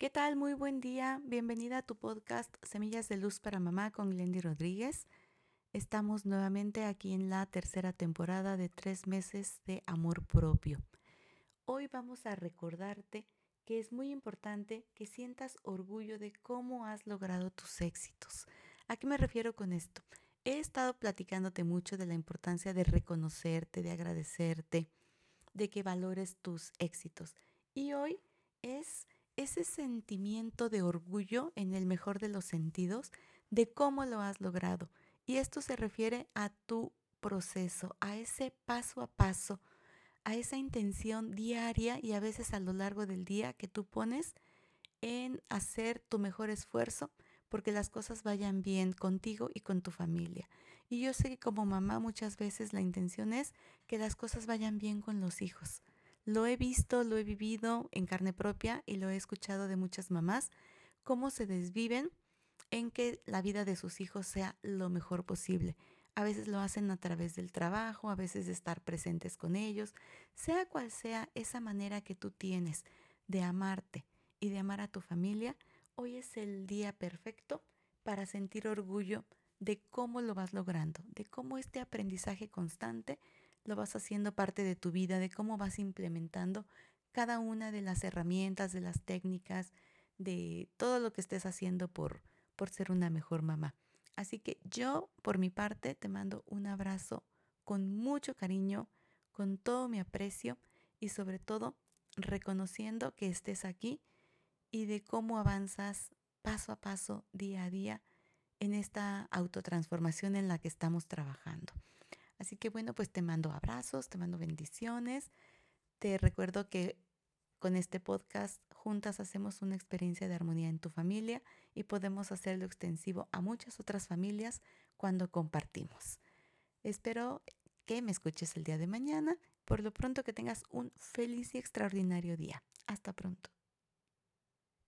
¿Qué tal? Muy buen día. Bienvenida a tu podcast Semillas de Luz para Mamá con Glendy Rodríguez. Estamos nuevamente aquí en la tercera temporada de tres meses de amor propio. Hoy vamos a recordarte que es muy importante que sientas orgullo de cómo has logrado tus éxitos. ¿A qué me refiero con esto? He estado platicándote mucho de la importancia de reconocerte, de agradecerte, de que valores tus éxitos. Y hoy es ese sentimiento de orgullo en el mejor de los sentidos de cómo lo has logrado. Y esto se refiere a tu proceso, a ese paso a paso, a esa intención diaria y a veces a lo largo del día que tú pones en hacer tu mejor esfuerzo porque las cosas vayan bien contigo y con tu familia. Y yo sé que como mamá muchas veces la intención es que las cosas vayan bien con los hijos. Lo he visto, lo he vivido en carne propia y lo he escuchado de muchas mamás, cómo se desviven en que la vida de sus hijos sea lo mejor posible. A veces lo hacen a través del trabajo, a veces de estar presentes con ellos, sea cual sea esa manera que tú tienes de amarte y de amar a tu familia, hoy es el día perfecto para sentir orgullo de cómo lo vas logrando, de cómo este aprendizaje constante lo vas haciendo parte de tu vida, de cómo vas implementando cada una de las herramientas, de las técnicas, de todo lo que estés haciendo por, por ser una mejor mamá. Así que yo, por mi parte, te mando un abrazo con mucho cariño, con todo mi aprecio y sobre todo reconociendo que estés aquí y de cómo avanzas paso a paso, día a día, en esta autotransformación en la que estamos trabajando. Así que bueno, pues te mando abrazos, te mando bendiciones. Te recuerdo que con este podcast juntas hacemos una experiencia de armonía en tu familia y podemos hacerlo extensivo a muchas otras familias cuando compartimos. Espero que me escuches el día de mañana. Por lo pronto que tengas un feliz y extraordinario día. Hasta pronto.